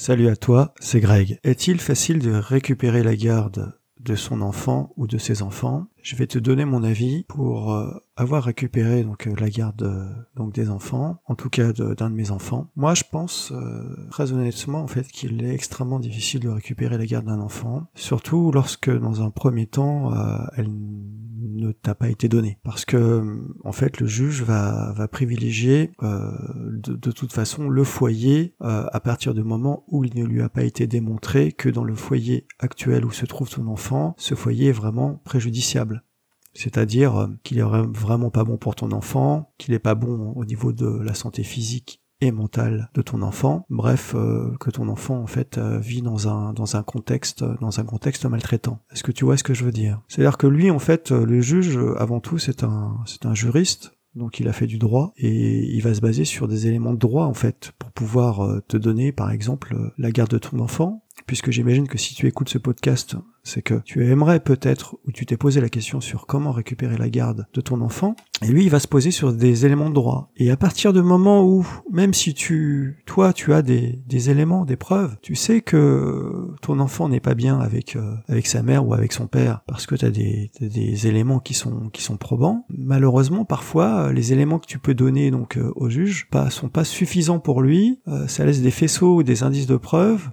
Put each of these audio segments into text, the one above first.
Salut à toi, c'est Greg. Est-il facile de récupérer la garde de son enfant ou de ses enfants? Je vais te donner mon avis pour euh, avoir récupéré donc euh, la garde euh, donc des enfants, en tout cas d'un de, mes enfants. Moi, je pense très honnêtement en fait qu'il est extrêmement difficile de récupérer la garde d'un enfant, surtout lorsque dans un premier temps elle ne t'a pas été donné. Parce que en fait le juge va, va privilégier euh, de, toute façon le foyer euh, à partir du moment où il ne lui a pas été démontré que dans le foyer actuel où se trouve ton enfant, ce foyer est vraiment préjudiciable. C'est-à-dire euh, qu'il est vraiment pas bon pour ton enfant, qu'il est pas bon au niveau de la santé physique et mentale de ton enfant. Bref, euh, que ton enfant en fait euh, vit dans un dans un contexte dans un contexte maltraitant. Est-ce que tu vois ce que je veux dire? C'est-à-dire que lui en fait euh, le juge avant tout c'est un c'est un juriste donc il a fait du droit et il va se baser sur des éléments de droit en fait pour pouvoir te donner par exemple la garde de ton enfant puisque j'imagine que si tu écoutes ce podcast, c'est que tu aimerais peut-être, ou tu t'es posé la question sur comment récupérer la garde de ton enfant, et lui, il va se poser sur des éléments de droit. Et à partir du moment où, même si tu, toi, tu as des, des éléments, des preuves, tu sais que ton enfant n'est pas bien avec, euh, avec sa mère ou avec son père, parce que tu as des, des éléments qui sont, qui sont probants, malheureusement, parfois, les éléments que tu peux donner donc euh, au juge pas, sont pas suffisants pour lui, euh, ça laisse des faisceaux ou des indices de preuves,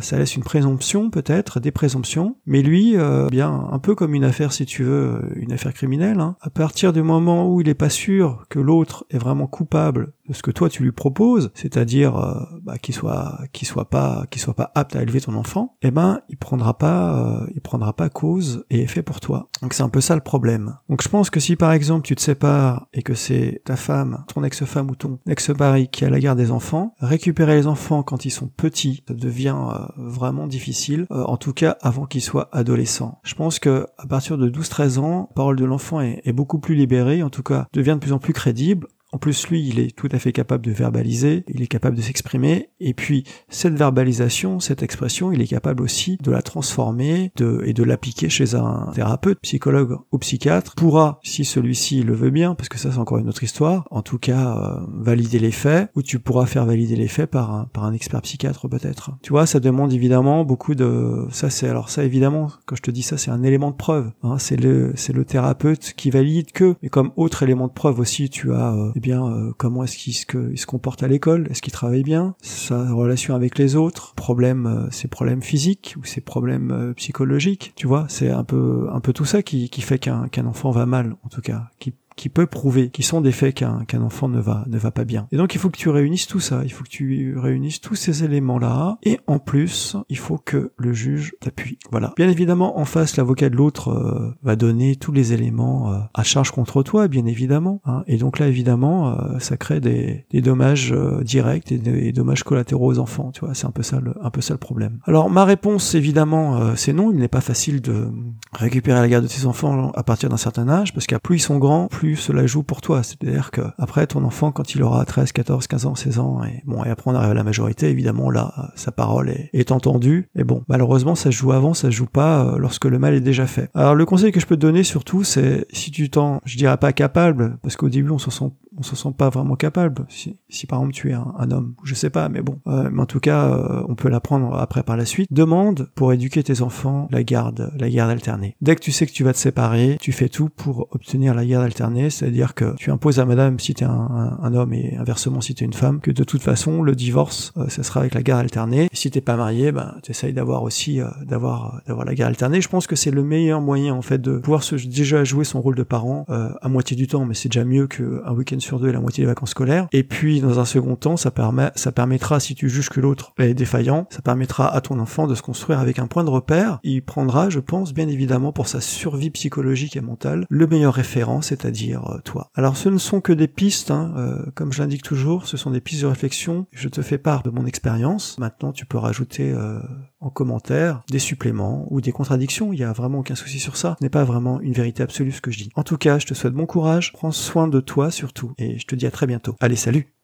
ça laisse une présomption peut-être, des présomptions, mais lui, euh, bien un peu comme une affaire si tu veux, une affaire criminelle, hein, à partir du moment où il est pas sûr que l'autre est vraiment coupable ce que toi tu lui proposes, c'est-à-dire euh, bah, qu'il soit qu'il soit pas qu'il soit pas apte à élever ton enfant, eh ben il prendra pas euh, il prendra pas cause et effet pour toi. Donc c'est un peu ça le problème. Donc je pense que si par exemple tu te sépares et que c'est ta femme, ton ex-femme ou ton ex-mari qui a la garde des enfants, récupérer les enfants quand ils sont petits, ça devient euh, vraiment difficile. en tout cas avant qu'ils soient adolescents. Je pense que à partir de 12-13 ans, la parole de l'enfant est beaucoup plus libérée, en tout cas devient de plus en plus crédible. En plus, lui, il est tout à fait capable de verbaliser, il est capable de s'exprimer, et puis cette verbalisation, cette expression, il est capable aussi de la transformer de, et de l'appliquer chez un thérapeute, psychologue ou psychiatre, pourra, si celui-ci le veut bien, parce que ça c'est encore une autre histoire, en tout cas euh, valider les faits, ou tu pourras faire valider les faits par un, par un expert psychiatre peut-être. Tu vois, ça demande évidemment beaucoup de... Ça c'est alors ça évidemment, quand je te dis ça, c'est un élément de preuve. Hein, c'est le le thérapeute qui valide que, mais comme autre élément de preuve aussi, tu as euh, eh bien, euh, comment est-ce qu'il se, comporte à l'école, est-ce qu'il travaille bien, sa relation avec les autres, problèmes, euh, ses problèmes physiques ou ses problèmes euh, psychologiques, tu vois, c'est un peu, un peu tout ça qui, fait qu'un, qu'un enfant va mal, en tout cas, qui peut prouver, qui sont des faits qu'un qu'un enfant ne va ne va pas bien. Et donc il faut que tu réunisses tout ça, il faut que tu réunisses tous ces éléments là, et en plus il faut que le juge t'appuie. Voilà. Bien évidemment en face l'avocat de l'autre euh, va donner tous les éléments euh, à charge contre toi, bien évidemment. Hein. Et donc là évidemment euh, ça crée des, des dommages directs et des, dommages collatéraux aux enfants. Tu vois, c'est un peu ça le un peu ça le problème. Alors ma réponse évidemment c'est non. Il n'est pas facile de récupérer la garde de tes enfants à partir d'un certain âge parce qu'à plus ils sont grands, plus cela joue pour toi. C'est-à-dire que après ton enfant, quand il aura 13, 14, 15 ans, 16 ans, et bon, et après on arrive à la majorité, évidemment là, sa parole est, entendue. Mais bon, malheureusement, ça se joue avant, ça se joue pas euh, lorsque le mal est déjà fait. Alors le conseil que je peux te donner surtout, c'est si tu t'en, je dirais pas capable, parce qu'au début on se sent on se sent pas vraiment capable. Si, si par exemple tu es un, homme, je sais pas, mais bon, euh, mais en tout cas, euh, on peut l'apprendre après par la suite. Demande pour éduquer tes enfants la garde, la garde alternée. Dès que tu sais que tu vas te séparer, tu fais tout pour obtenir la garde alternée, c'est-à-dire que tu imposes à madame si tu es un, un, homme et inversement si tu es une femme, que de toute façon le divorce, euh, ça sera avec la garde alternée. Et si t'es pas marié, ben tu essayes d'avoir aussi d'avoir d'avoir la garde alternée. Je pense que c'est le meilleur moyen en fait de pouvoir se, déjà jouer son rôle de parent à moitié du temps, mais c'est déjà mieux qu'un week-end et la moitié des vacances scolaires. Et puis, dans un second temps, ça, permet, ça permettra, si tu juges que l'autre est défaillant, ça permettra à ton enfant de se construire avec un point de repère. Il prendra, je pense, bien évidemment, pour sa survie psychologique et mentale, le meilleur référent, c'est-à-dire euh, toi. Alors, ce ne sont que des pistes, hein, euh, comme je l'indique toujours, ce sont des pistes de réflexion. Je te fais part de mon expérience. Maintenant, tu peux rajouter euh, en commentaire des suppléments ou des contradictions. Il y a vraiment aucun souci sur ça. Ce n'est pas vraiment une vérité absolue ce que je dis. En tout cas, je te souhaite bon courage. Prends soin de toi surtout. Et je te dis à très bientôt. Allez, salut